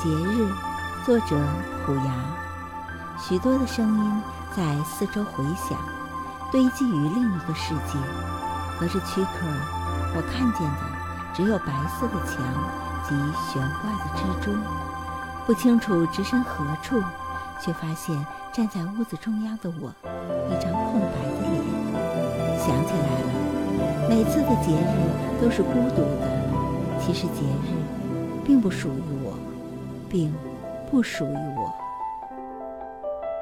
节日，作者虎牙。许多的声音在四周回响，堆积于另一个世界。隔着躯壳，我看见的只有白色的墙及悬挂的蜘蛛。不清楚置身何处，却发现站在屋子中央的我，一张空白的脸。想起来了，每次的节日都是孤独的。其实节日并不属于我。并不属于我。